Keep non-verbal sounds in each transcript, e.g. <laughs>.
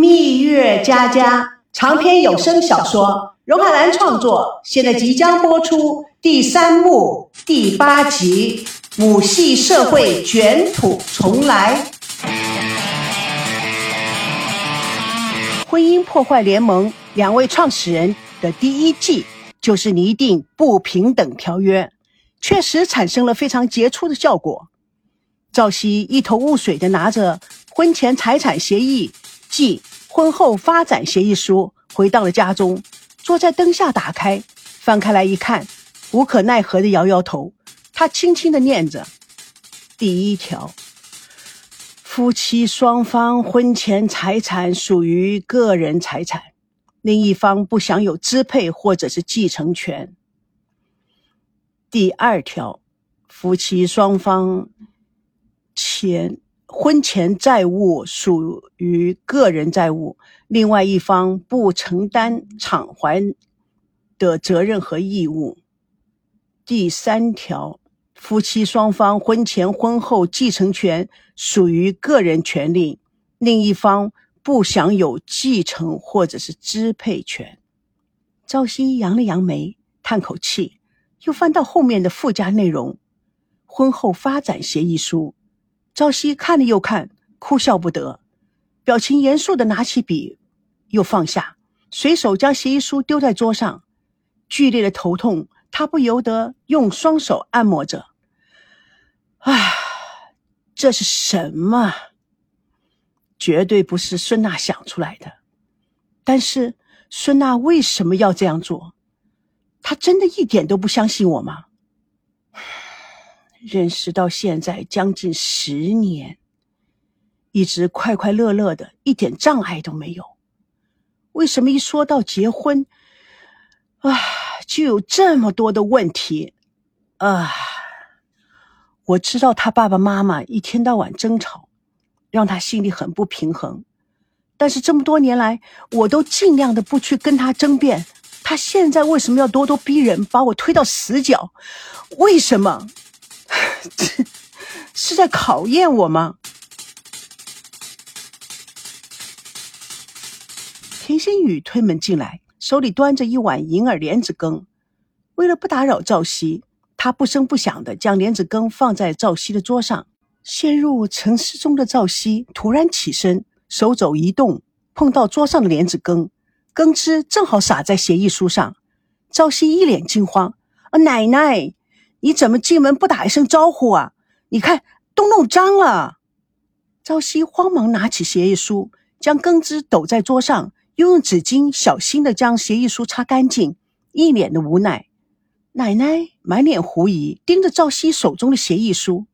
蜜月佳佳长篇有声小说，荣海兰创作，现在即将播出第三幕第八集《母系社会卷土重来》。婚姻破坏联盟两位创始人的第一季就是拟定不平等条约，确实产生了非常杰出的效果。赵熙一头雾水地拿着婚前财产协议即婚后发展协议书回到了家中，坐在灯下打开，翻开来一看，无可奈何地摇摇头。他轻轻地念着：“第一条，夫妻双方婚前财产属于个人财产，另一方不享有支配或者是继承权。第二条，夫妻双方。”前婚前债务属于个人债务，另外一方不承担偿还的责任和义务。第三条，夫妻双方婚前婚后继承权属于个人权利，另一方不享有继承或者是支配权。赵熙扬了扬眉，叹口气，又翻到后面的附加内容：婚后发展协议书。赵熙看了又看，哭笑不得，表情严肃的拿起笔，又放下，随手将协议书丢在桌上。剧烈的头痛，他不由得用双手按摩着。啊，这是什么？绝对不是孙娜想出来的。但是孙娜为什么要这样做？她真的一点都不相信我吗？认识到现在将近十年，一直快快乐乐的，一点障碍都没有。为什么一说到结婚，啊，就有这么多的问题？啊，我知道他爸爸妈妈一天到晚争吵，让他心里很不平衡。但是这么多年来，我都尽量的不去跟他争辩。他现在为什么要咄咄逼人，把我推到死角？为什么？这 <laughs> 是在考验我吗？田心雨推门进来，手里端着一碗银耳莲子羹。为了不打扰赵熙，他不声不响的将莲子羹放在赵熙的桌上。陷入沉思中的赵熙突然起身，手肘一动，碰到桌上的莲子羹，羹汁正好洒在协议书上。赵熙一脸惊慌：“啊，奶奶！”你怎么进门不打一声招呼啊？你看都弄脏了。朝夕慌忙拿起协议书，将羹汁抖在桌上，又用纸巾小心的将协议书擦干净，一脸的无奈。奶奶满脸狐疑，盯着赵熙手中的协议书。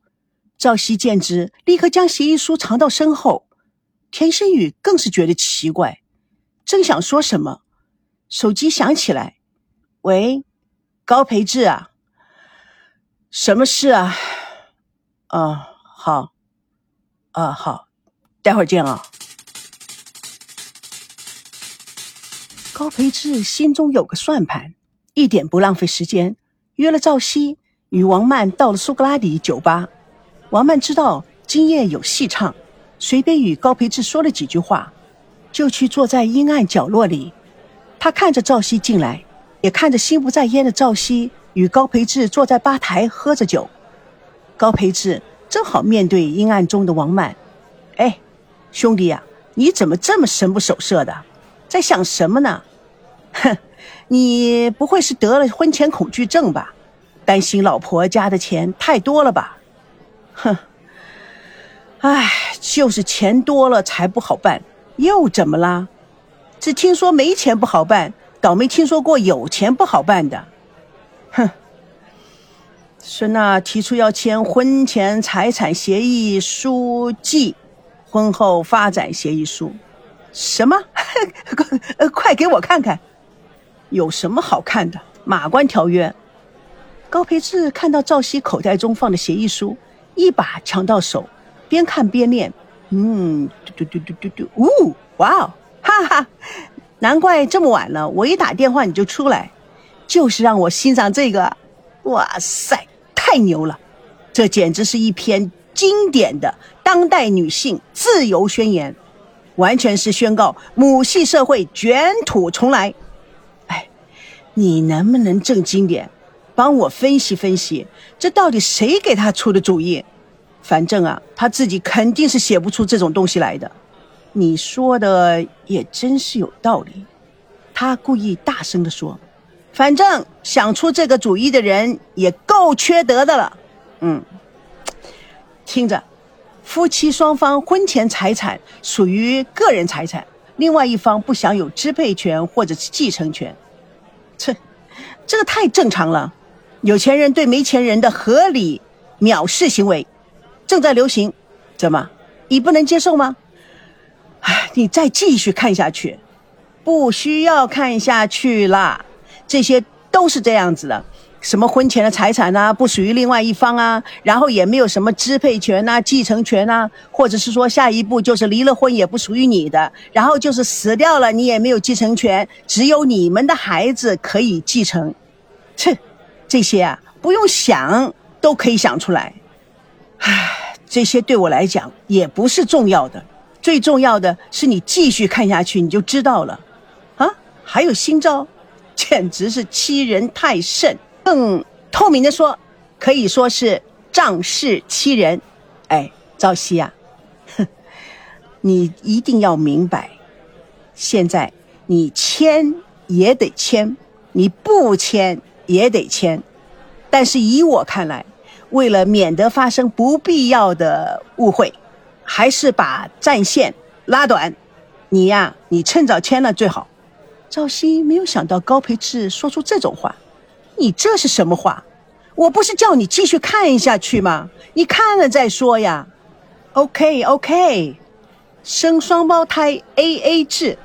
赵熙见之，立刻将协议书藏到身后。田心宇更是觉得奇怪，正想说什么，手机响起来：“喂，高培志啊。”什么事啊？啊，好，啊好，待会儿见啊。高培志心中有个算盘，一点不浪费时间，约了赵熙与王曼到了苏格拉底酒吧。王曼知道今夜有戏唱，随便与高培志说了几句话，就去坐在阴暗角落里。他看着赵熙进来，也看着心不在焉的赵熙。与高培志坐在吧台喝着酒，高培志正好面对阴暗中的王曼。哎，兄弟呀，你怎么这么神不守舍的，在想什么呢？哼，你不会是得了婚前恐惧症吧？担心老婆家的钱太多了吧？哼，哎，就是钱多了才不好办，又怎么啦？只听说没钱不好办，倒没听说过有钱不好办的。哼，孙娜提出要签婚前财产协议书记婚后发展协议书，什么？<laughs> 快给我看看，有什么好看的？马关条约。高培志看到赵熙口袋中放的协议书，一把抢到手，边看边念。嗯，嘟嘟嘟嘟嘟嘟，呜，哇哦，哈哈，难怪这么晚了，我一打电话你就出来。就是让我欣赏这个，哇塞，太牛了！这简直是一篇经典的当代女性自由宣言。完全是宣告母系社会卷土重来。哎，你能不能正经点，帮我分析分析，这到底谁给他出的主意？反正啊，他自己肯定是写不出这种东西来的。你说的也真是有道理。他故意大声地说：“反正想出这个主意的人也够缺德的了。”嗯，听着。夫妻双方婚前财产属于个人财产，另外一方不享有支配权或者是继承权。这，这个太正常了。有钱人对没钱人的合理藐视行为，正在流行。怎么，你不能接受吗？哎，你再继续看下去，不需要看下去啦。这些都是这样子的。什么婚前的财产啊，不属于另外一方啊，然后也没有什么支配权呐、继承权呐，或者是说下一步就是离了婚也不属于你的，然后就是死掉了你也没有继承权，只有你们的孩子可以继承。切，这些啊不用想都可以想出来。唉，这些对我来讲也不是重要的，最重要的是你继续看下去你就知道了。啊，还有新招，简直是欺人太甚。更透明的说，可以说是仗势欺人。哎，赵熙啊，哼，你一定要明白，现在你签也得签，你不签也得签。但是以我看来，为了免得发生不必要的误会，还是把战线拉短。你呀，你趁早签了最好。赵熙没有想到高培志说出这种话。你这是什么话？我不是叫你继续看下去吗？你看了再说呀。OK OK，生双胞胎 AA 制，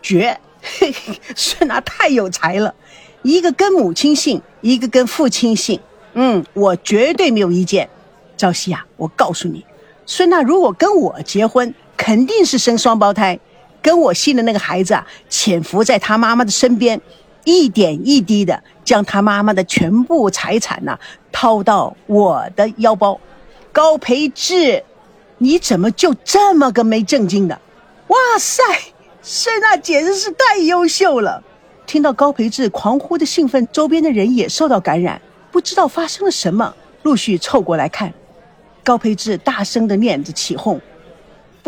绝！<laughs> 孙娜太有才了，一个跟母亲姓，一个跟父亲姓。嗯，我绝对没有意见。赵熙啊，我告诉你，孙娜如果跟我结婚，肯定是生双胞胎，跟我姓的那个孩子啊，潜伏在他妈妈的身边。一点一滴的将他妈妈的全部财产呐掏到我的腰包，高培志，你怎么就这么个没正经的？哇塞，孙娜简直是太优秀了！听到高培志狂呼的兴奋，周边的人也受到感染，不知道发生了什么，陆续凑过来看。高培志大声的念着起哄：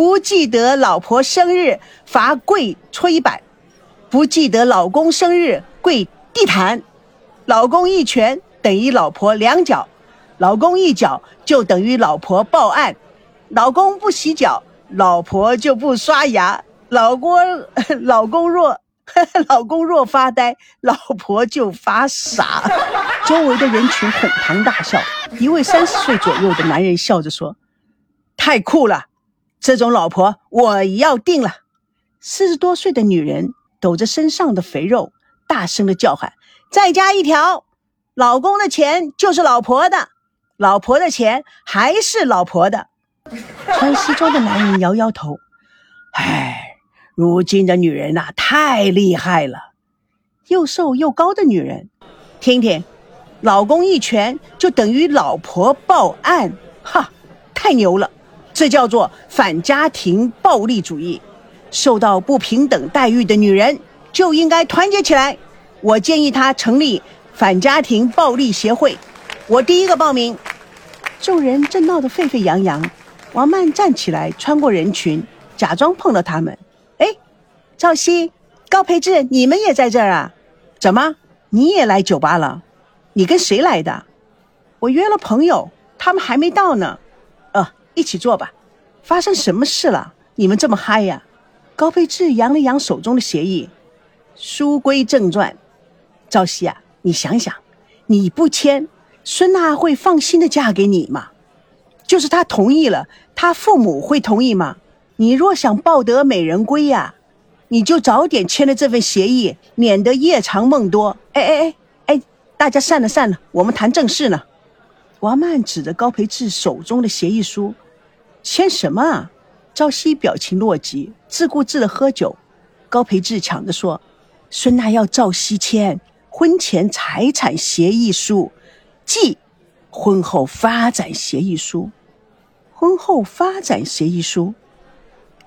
不记得老婆生日罚跪搓衣板，不记得老公生日。跪地毯，老公一拳等于老婆两脚，老公一脚就等于老婆报案，老公不洗脚，老婆就不刷牙，老公老公若 <laughs> 老公若发呆，老婆就发傻。周围的人群哄堂大笑。一位三十岁左右的男人笑着说：“太酷了，这种老婆我要定了。”四十多岁的女人抖着身上的肥肉。大声的叫喊，再加一条，老公的钱就是老婆的，老婆的钱还是老婆的。穿西装的男人摇摇头，唉，如今的女人呐，太厉害了。又瘦又高的女人，听听，老公一拳就等于老婆报案，哈，太牛了，这叫做反家庭暴力主义。受到不平等待遇的女人。就应该团结起来。我建议她成立反家庭暴力协会。我第一个报名。众人正闹得沸沸扬扬，王曼站起来，穿过人群，假装碰了他们。哎，赵熙、高培志，你们也在这儿啊？怎么，你也来酒吧了？你跟谁来的？我约了朋友，他们还没到呢。一起坐吧。发生什么事了？你们这么嗨呀？高培志扬了扬手中的协议。书归正传，赵熙啊，你想想，你不签，孙娜会放心的嫁给你吗？就是她同意了，她父母会同意吗？你若想抱得美人归呀，你就早点签了这份协议，免得夜长梦多。哎哎哎哎，大家散了散了，我们谈正事呢。王曼指着高培志手中的协议书，签什么啊？赵熙表情落寂，自顾自的喝酒。高培志抢着说。孙娜要赵熙签婚前财产协议书，即婚后发展协议书。婚后发展协议书，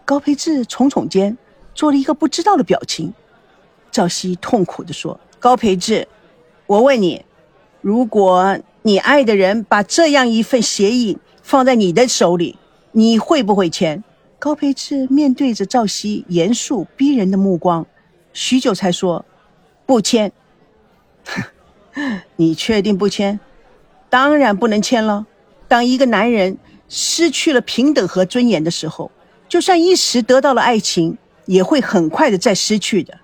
高培志耸耸肩，做了一个不知道的表情。赵熙痛苦地说：“高培志，我问你，如果你爱的人把这样一份协议放在你的手里，你会不会签？”高培志面对着赵熙严肃逼人的目光，许久才说：“不签。<laughs> ”你确定不签？当然不能签了。当一个男人失去了平等和尊严的时候，就算一时得到了爱情，也会很快的再失去的，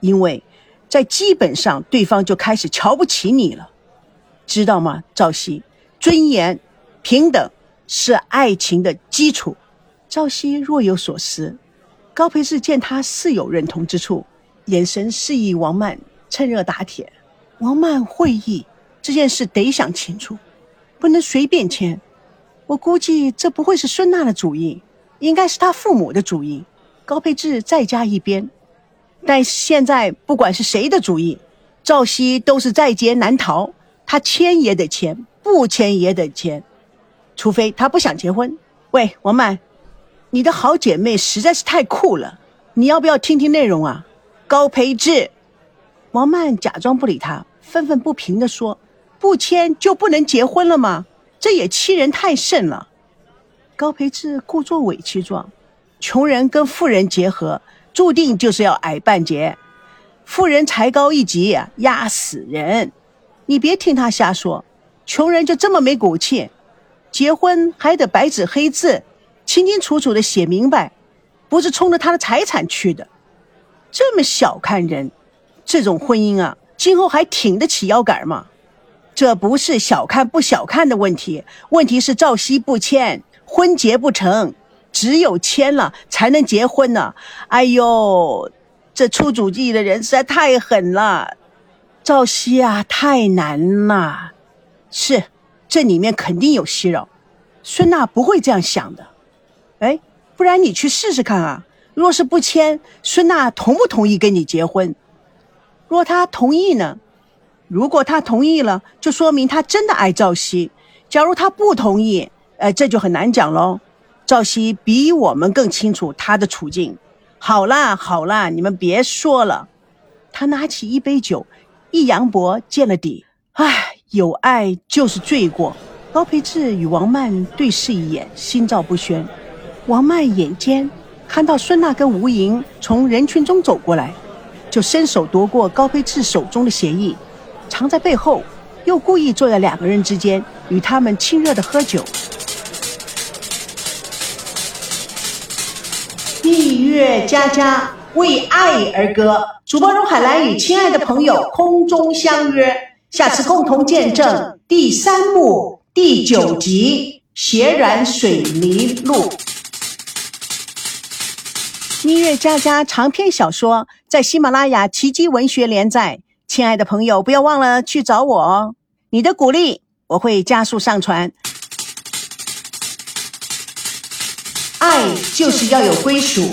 因为在基本上对方就开始瞧不起你了，知道吗？赵熙，尊严、平等是爱情的基础。赵熙若有所思，高培志见他似有认同之处，眼神示意王曼趁热打铁。王曼会意，这件事得想清楚，不能随便签。我估计这不会是孙娜的主意，应该是他父母的主意。高培志再加一边，但现在不管是谁的主意，赵熙都是在劫难逃，他签也得签，不签也得签，除非他不想结婚。喂，王曼。你的好姐妹实在是太酷了，你要不要听听内容啊？高培志，王曼假装不理他，愤愤不平地说：“不签就不能结婚了吗？这也欺人太甚了。”高培志故作委屈状：“穷人跟富人结合，注定就是要矮半截，富人才高一级，压死人。你别听他瞎说，穷人就这么没骨气，结婚还得白纸黑字。”清清楚楚的写明白，不是冲着他的财产去的，这么小看人，这种婚姻啊，今后还挺得起腰杆吗？这不是小看不小看的问题，问题是赵熙不签，婚结不成，只有签了才能结婚呢。哎呦，这出主意的人实在太狠了，赵熙啊，太难了。是，这里面肯定有蹊跷，孙娜不会这样想的。哎，不然你去试试看啊！若是不签，孙娜同不同意跟你结婚？若她同意呢？如果她同意了，就说明她真的爱赵熙；假如她不同意，呃，这就很难讲喽。赵熙比我们更清楚她的处境。好啦好啦，你们别说了。他拿起一杯酒，一扬脖见了底。唉，有爱就是罪过。高培志与王曼对视一眼，心照不宣。王曼眼尖，看到孙娜跟吴莹从人群中走过来，就伸手夺过高培志手中的协议，藏在背后，又故意坐在两个人之间，与他们亲热的喝酒。蜜月佳佳为爱而歌，主播荣海兰与亲爱的朋友空中相约，下次共同见证第三幕第九集《血染水泥路》。音乐佳佳长篇小说在喜马拉雅奇迹文学连载，亲爱的朋友，不要忘了去找我哦！你的鼓励我会加速上传。爱就是要有归属。